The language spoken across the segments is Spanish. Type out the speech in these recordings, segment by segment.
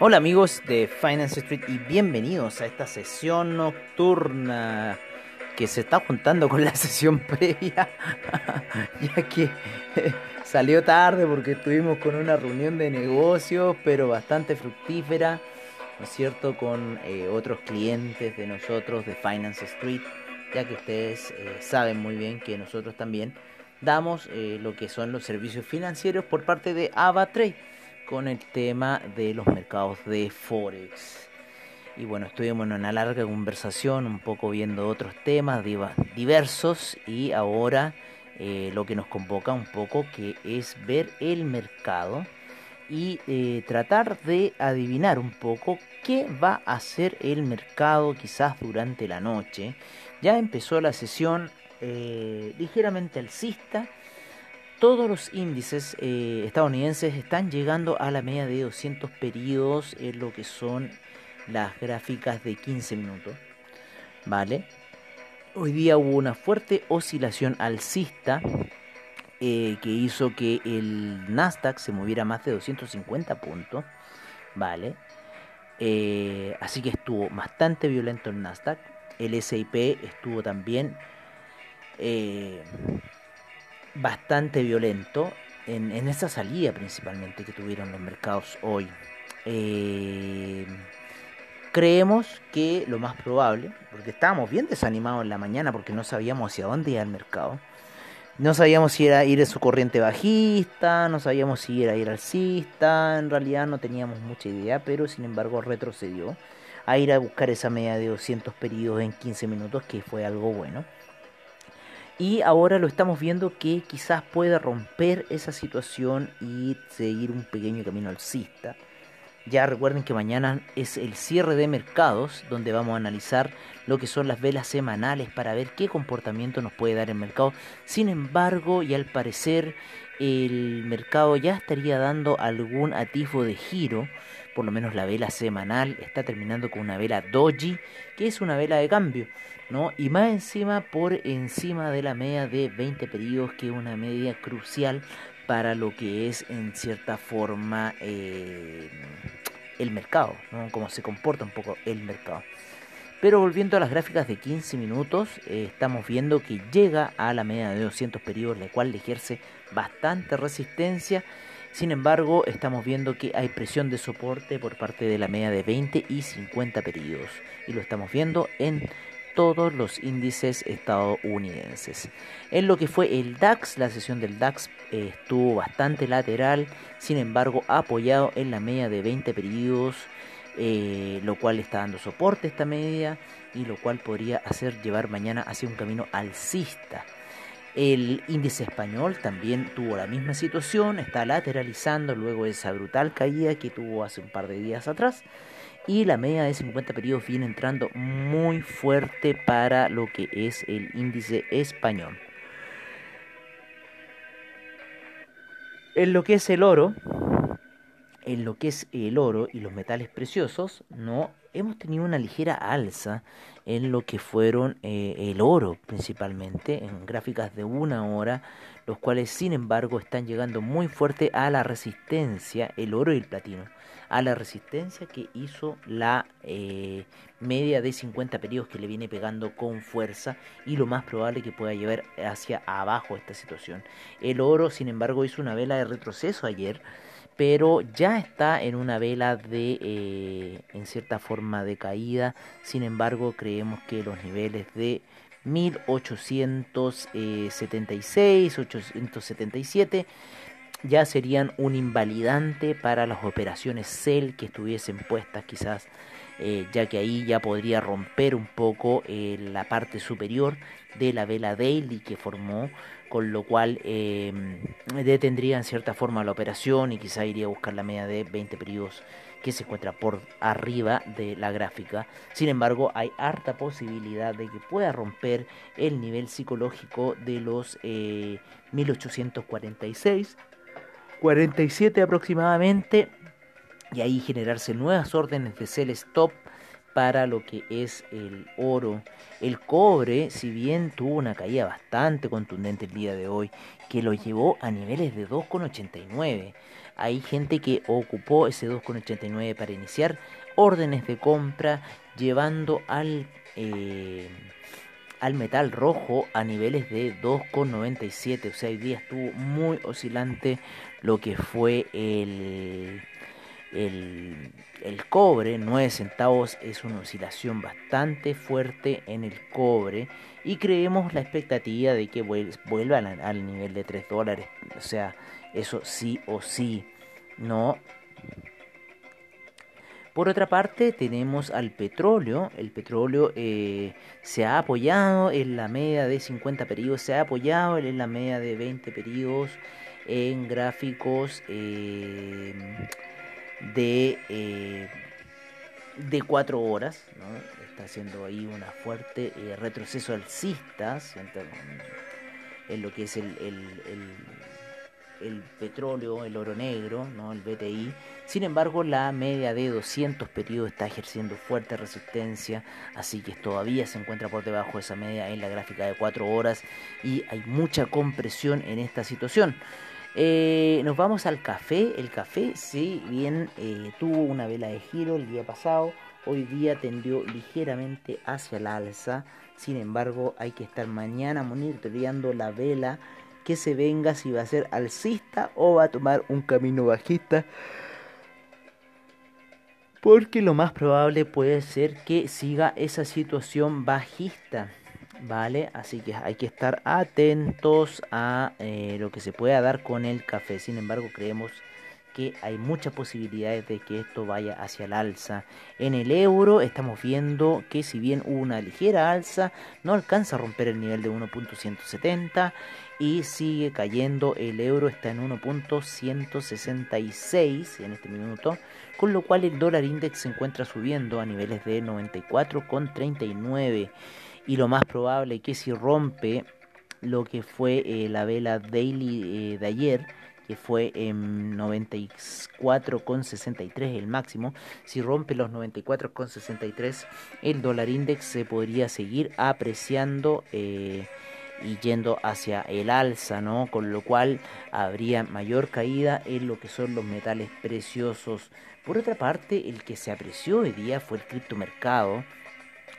Hola amigos de Finance Street y bienvenidos a esta sesión nocturna que se está juntando con la sesión previa, ya que salió tarde porque estuvimos con una reunión de negocios, pero bastante fructífera, ¿no es cierto?, con eh, otros clientes de nosotros de Finance Street, ya que ustedes eh, saben muy bien que nosotros también damos eh, lo que son los servicios financieros por parte de AvaTrade con el tema de los mercados de Forex. Y bueno, estuvimos en una larga conversación, un poco viendo otros temas diversos y ahora eh, lo que nos convoca un poco que es ver el mercado y eh, tratar de adivinar un poco qué va a hacer el mercado quizás durante la noche. Ya empezó la sesión eh, ligeramente alcista todos los índices eh, estadounidenses están llegando a la media de 200 periodos en lo que son las gráficas de 15 minutos. ¿Vale? Hoy día hubo una fuerte oscilación alcista eh, que hizo que el Nasdaq se moviera más de 250 puntos. ¿Vale? Eh, así que estuvo bastante violento el Nasdaq. El SIP estuvo también bastante violento en, en esa salida principalmente que tuvieron los mercados hoy. Eh, creemos que lo más probable, porque estábamos bien desanimados en la mañana porque no sabíamos hacia dónde iba el mercado. No sabíamos si era ir en su corriente bajista, no sabíamos si era ir alcista, en realidad no teníamos mucha idea, pero sin embargo retrocedió a ir a buscar esa media de 200 periodos en 15 minutos, que fue algo bueno. Y ahora lo estamos viendo que quizás pueda romper esa situación y seguir un pequeño camino alcista. Ya recuerden que mañana es el cierre de mercados, donde vamos a analizar lo que son las velas semanales para ver qué comportamiento nos puede dar el mercado. Sin embargo, y al parecer el mercado ya estaría dando algún atisbo de giro, por lo menos la vela semanal está terminando con una vela doji, que es una vela de cambio. ¿No? Y más encima por encima de la media de 20 periodos, que es una media crucial para lo que es en cierta forma eh, el mercado, ¿no? Cómo se comporta un poco el mercado. Pero volviendo a las gráficas de 15 minutos, eh, estamos viendo que llega a la media de 200 periodos, la cual le ejerce bastante resistencia. Sin embargo, estamos viendo que hay presión de soporte por parte de la media de 20 y 50 periodos. Y lo estamos viendo en todos los índices estadounidenses. En lo que fue el DAX, la sesión del DAX eh, estuvo bastante lateral, sin embargo apoyado en la media de 20 periodos, eh, lo cual está dando soporte a esta media y lo cual podría hacer llevar mañana hacia un camino alcista. El índice español también tuvo la misma situación, está lateralizando luego de esa brutal caída que tuvo hace un par de días atrás y la media de 50 periodos viene entrando muy fuerte para lo que es el índice español. En lo que es el oro, en lo que es el oro y los metales preciosos, no hemos tenido una ligera alza en lo que fueron eh, el oro principalmente, en gráficas de una hora, los cuales sin embargo están llegando muy fuerte a la resistencia, el oro y el platino a la resistencia que hizo la eh, media de 50 periodos que le viene pegando con fuerza y lo más probable que pueda llevar hacia abajo esta situación. El oro, sin embargo, hizo una vela de retroceso ayer, pero ya está en una vela de, eh, en cierta forma, de caída. Sin embargo, creemos que los niveles de 1876, 877 ya serían un invalidante para las operaciones CEL que estuviesen puestas quizás eh, ya que ahí ya podría romper un poco eh, la parte superior de la vela daily que formó, con lo cual detendría en cierta forma la operación y quizá iría a buscar la media de 20 periodos que se encuentra por arriba de la gráfica. Sin embargo, hay harta posibilidad de que pueda romper el nivel psicológico de los 1846, 47 aproximadamente, y ahí generarse nuevas órdenes de sell stop para lo que es el oro. El cobre, si bien tuvo una caída bastante contundente el día de hoy, que lo llevó a niveles de 2,89. Hay gente que ocupó ese 2,89 para iniciar órdenes de compra, llevando al, eh, al metal rojo a niveles de 2,97. O sea, hoy día estuvo muy oscilante lo que fue el, el, cobre. 9 centavos es una oscilación bastante fuerte en el cobre. Y creemos la expectativa de que vuelva al, al nivel de 3 dólares. O sea, eso sí o sí, ¿no? Por otra parte tenemos al petróleo. El petróleo eh, se ha apoyado en la media de 50 periodos, se ha apoyado en la media de 20 periodos en gráficos eh, de, eh, de 4 horas. Está haciendo ahí una fuerte retroceso alcista en lo que es el el petróleo, el oro negro, ¿no? el BTI. Sin embargo, la media de 200 periodos está ejerciendo fuerte resistencia, así que todavía se encuentra por debajo de esa media en la gráfica de 4 horas y hay mucha compresión en esta situación. Eh, nos vamos al café. El café, si bien eh, tuvo una vela de giro el día pasado, hoy día tendió ligeramente hacia la alza. Sin embargo, hay que estar mañana monitoreando la vela que se venga si va a ser alcista o va a tomar un camino bajista. Porque lo más probable puede ser que siga esa situación bajista. ¿Vale? Así que hay que estar atentos a eh, lo que se pueda dar con el café. Sin embargo, creemos que hay muchas posibilidades de que esto vaya hacia el alza. En el euro estamos viendo que si bien hubo una ligera alza, no alcanza a romper el nivel de 1.170 y sigue cayendo. El euro está en 1.166 en este minuto, con lo cual el dólar index se encuentra subiendo a niveles de 94,39 y lo más probable es que si rompe lo que fue eh, la vela daily eh, de ayer, que fue en 94,63 el máximo. Si rompe los 94,63, el dólar index se podría seguir apreciando. Eh, y yendo hacia el alza, ¿no? Con lo cual habría mayor caída en lo que son los metales preciosos. Por otra parte, el que se apreció hoy día fue el criptomercado,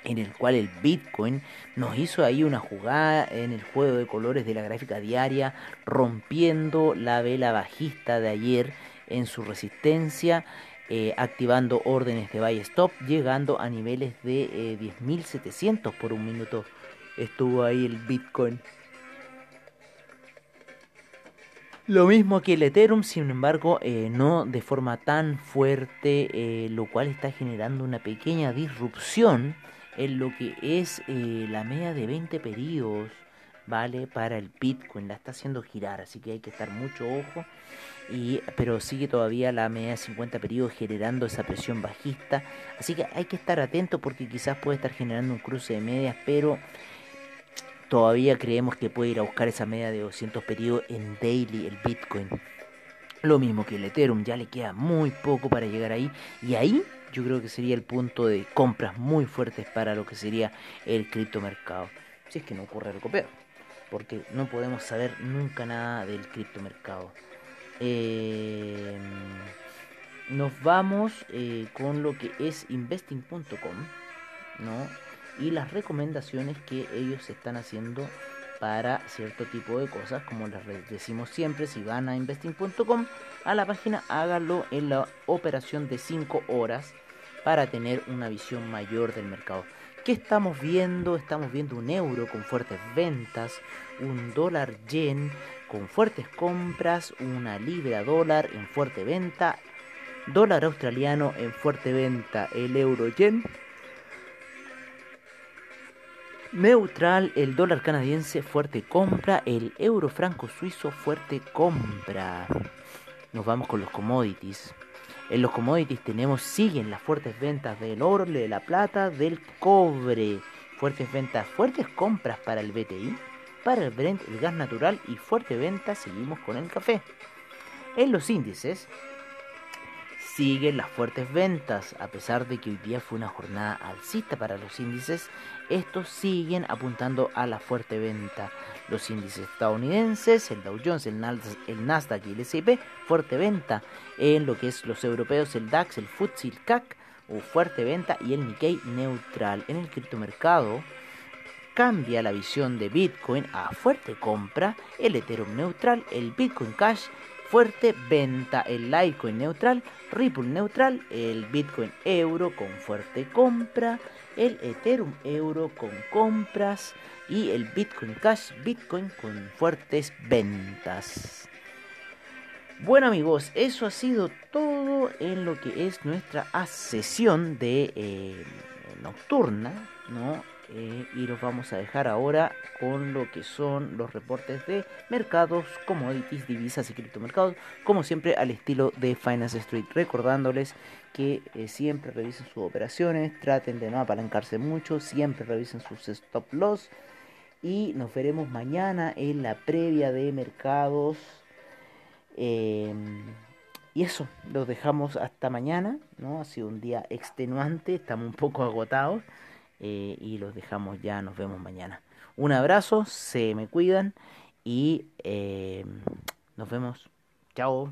en el cual el Bitcoin nos hizo ahí una jugada en el juego de colores de la gráfica diaria, rompiendo la vela bajista de ayer en su resistencia. Eh, activando órdenes de buy stop, llegando a niveles de 10.700 eh, por un minuto estuvo ahí el Bitcoin. Lo mismo que el Ethereum, sin embargo, eh, no de forma tan fuerte, eh, lo cual está generando una pequeña disrupción en lo que es eh, la media de 20 periodos, ¿vale? Para el Bitcoin, la está haciendo girar, así que hay que estar mucho ojo. Y, pero sigue todavía la media de 50 periodos generando esa presión bajista, así que hay que estar atento porque quizás puede estar generando un cruce de medias, pero todavía creemos que puede ir a buscar esa media de 200 periodos en daily el Bitcoin. Lo mismo que el Ethereum, ya le queda muy poco para llegar ahí. Y ahí yo creo que sería el punto de compras muy fuertes para lo que sería el criptomercado. Si es que no ocurre algo peor. Porque no podemos saber nunca nada del criptomercado. Eh, nos vamos eh, con lo que es investing.com. ¿no? y las recomendaciones que ellos están haciendo para cierto tipo de cosas, como les decimos siempre, si van a investing.com a la página, háganlo en la operación de 5 horas para tener una visión mayor del mercado. ¿Qué estamos viendo? Estamos viendo un euro con fuertes ventas, un dólar yen con fuertes compras, una libra dólar en fuerte venta Dólar australiano en fuerte venta, el euro yen. Neutral, el dólar canadiense fuerte compra, el euro franco suizo fuerte compra. Nos vamos con los commodities. En los commodities tenemos, siguen las fuertes ventas del oro, de la plata, del cobre. Fuertes ventas, fuertes compras para el BTI, para el Brent, el gas natural y fuerte venta seguimos con el café. En los índices siguen las fuertes ventas, a pesar de que hoy día fue una jornada alcista para los índices, estos siguen apuntando a la fuerte venta. Los índices estadounidenses, el Dow Jones, el Nasdaq y el S&P, fuerte venta. En lo que es los europeos, el DAX, el FTSE, el CAC, o fuerte venta y el Nikkei neutral. En el criptomercado cambia la visión de Bitcoin a fuerte compra, el Ethereum neutral, el Bitcoin Cash fuerte venta, el Litecoin neutral, Ripple neutral, el Bitcoin euro con fuerte compra, el Ethereum euro con compras y el Bitcoin Cash Bitcoin con fuertes ventas. Bueno amigos, eso ha sido todo en lo que es nuestra sesión de eh, nocturna, ¿no? Eh, y los vamos a dejar ahora con lo que son los reportes de mercados, commodities, divisas y criptomercados, como siempre al estilo de Finance Street, recordándoles que eh, siempre revisen sus operaciones, traten de no apalancarse mucho, siempre revisen sus stop loss y nos veremos mañana en la previa de mercados. Em, y eso, los dejamos hasta mañana, ¿no? Ha sido un día extenuante, estamos un poco agotados. Eh, y los dejamos ya, nos vemos mañana. Un abrazo, se me cuidan y eh, nos vemos. Chao.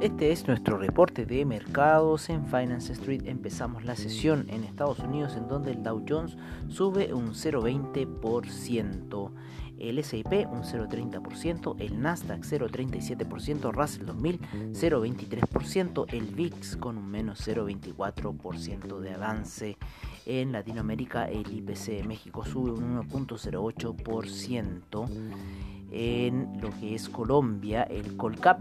Este es nuestro reporte de mercados en Finance Street. Empezamos la sesión en Estados Unidos en donde el Dow Jones sube un 0,20%, el S&P un 0,30%, el Nasdaq 0,37%, Russell 2000 0,23%, el VIX con un menos 0,24% de avance. En Latinoamérica el IPC de México sube un 1,08%. En lo que es Colombia el Colcap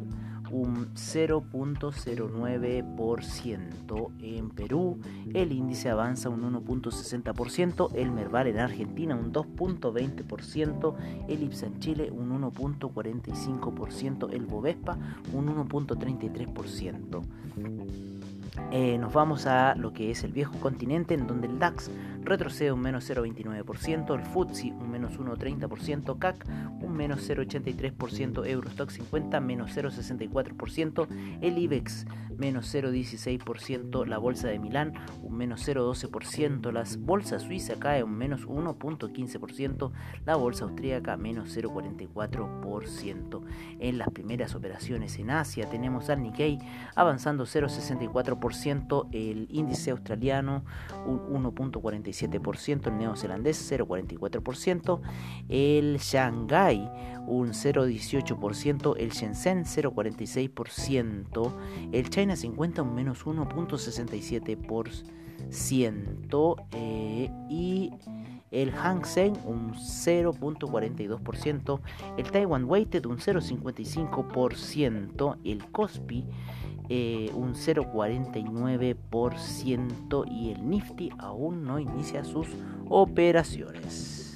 un 0.09%. En Perú el índice avanza un 1.60%, el Merval en Argentina un 2.20%, el IPSA en Chile un 1.45%, el Bovespa un 1.33%. Eh, nos vamos a lo que es el viejo continente, en donde el DAX retrocede un menos 0,29%, el FTSE un menos 1,30%, CAC un menos 0,83%, Eurostock 50 menos 0,64%, el IBEX menos 0,16%, la bolsa de Milán un menos 0,12%, la bolsa suiza cae un menos 1,15%, la bolsa austríaca menos 0,44%. En las primeras operaciones en Asia tenemos al Nikkei avanzando 0,64%, el índice australiano un 1,47%, el neozelandés 0,44%, el Shanghai un 0,18%, el Shenzhen 0,46%, el China 50 un menos 1,67% eh, y el Hang Seng un 0.42%, el Taiwan Weighted un 0.55%, el Kospi eh, un 0.49% y el Nifty aún no inicia sus operaciones.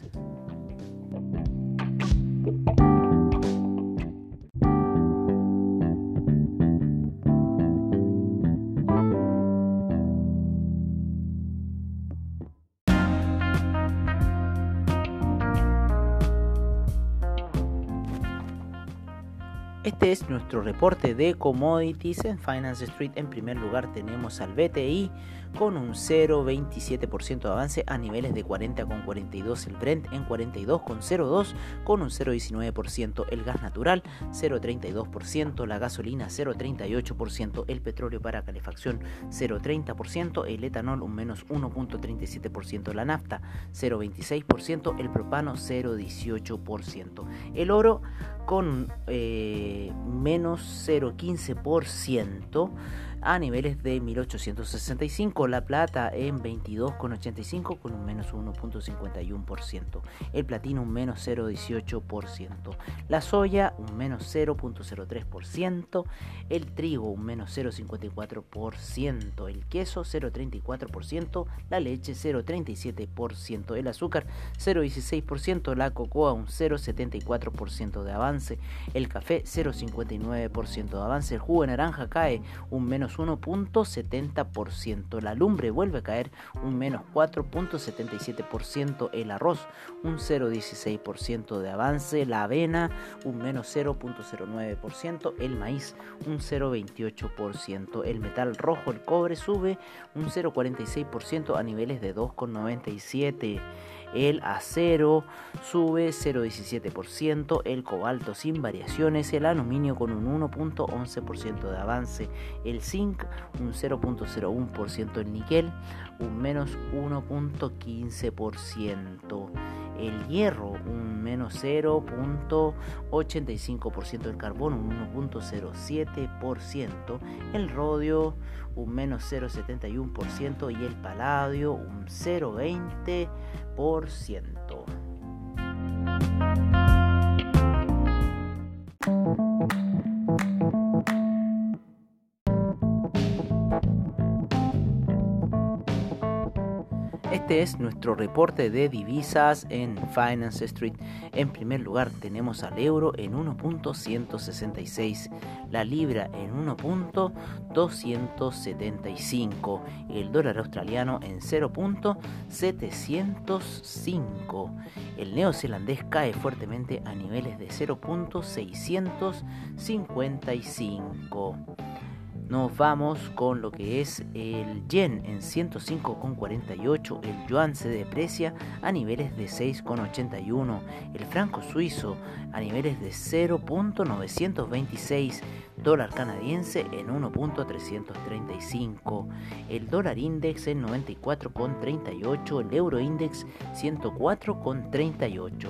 Nuestro reporte de commodities en Finance Street. En primer lugar tenemos al BTI con un 0,27% de avance a niveles de 40,42 el Brent en 42,02 con un 0,19% el gas natural 0,32% la gasolina 0,38% el petróleo para calefacción 0,30% el etanol un menos 1,37% la nafta 0,26% el propano 0,18% el oro con eh, menos 0,15% a niveles de 1865. La plata en 22,85 con un menos 1.51%. El platino un menos 0,18%. La soya un menos 0.03%. El trigo un menos 0.54%. El queso 0.34%. La leche 0.37%. El azúcar 0.16%. La cocoa un 0.74% de avance. El café 0.59% de avance. El jugo de naranja cae un menos 1.70%. La lumbre vuelve a caer un menos 4.77%. El arroz un 0.16% de avance. La avena un menos 0.09%. El maíz un 0.28%. El metal rojo, el cobre, sube un 0.46% a niveles de 2.97%. El acero sube 0,17%, el cobalto sin variaciones, el aluminio con un 1.11% de avance, el zinc un 0.01%, el níquel un menos 1.15%, el hierro un menos 0.85%, el carbón un 1.07%, el rodio un menos 0,71% y el paladio un 0,20%. Este es nuestro reporte de divisas en Finance Street. En primer lugar tenemos al euro en 1.166, la libra en 1.275, el dólar australiano en 0.705. El neozelandés cae fuertemente a niveles de 0.655. Nos vamos con lo que es el yen en 105,48, el yuan se deprecia a niveles de 6,81, el franco suizo a niveles de 0.926, dólar canadiense en 1.335, el dólar index en 94,38, el euro index 104,38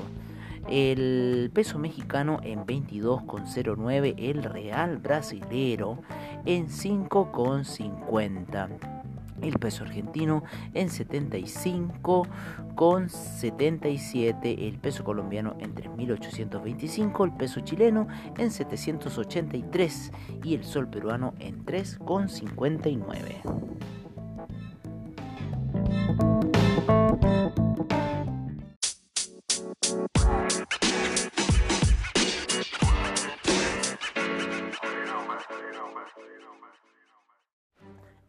el peso mexicano en 22,09, el real brasilero en 5,50 el peso argentino en 75,77, el peso colombiano en 3.825, el peso chileno en 783 y el sol peruano en 3,59.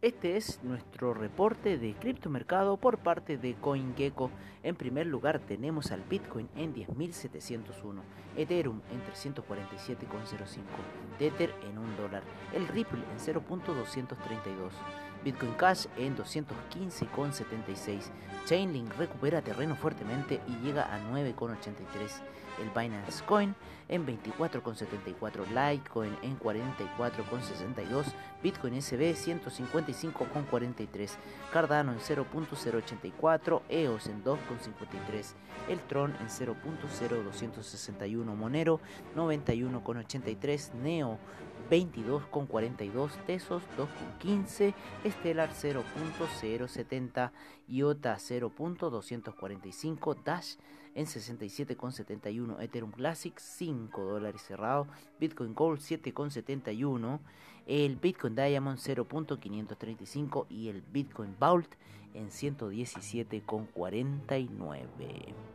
Este es nuestro reporte de criptomercado por parte de CoinGecko. En primer lugar tenemos al Bitcoin en 10.701, Ethereum en 347,05, Tether en 1 dólar, el Ripple en 0.232. Bitcoin Cash en 215,76. Chainlink recupera terreno fuertemente y llega a 9,83 el Binance Coin en 24,74, Litecoin en 44,62, Bitcoin SB 155,43, Cardano en 0.084, EOS en 2,53, el Tron en 0.0261, Monero 91,83, Neo 22,42 Tesos 2,15, Stellar 0.070, IOTA 0.245, Dash en 67,71, Ethereum Classic 5 dólares cerrado, Bitcoin Gold 7,71, el Bitcoin Diamond 0.535 y el Bitcoin Vault en 117,49.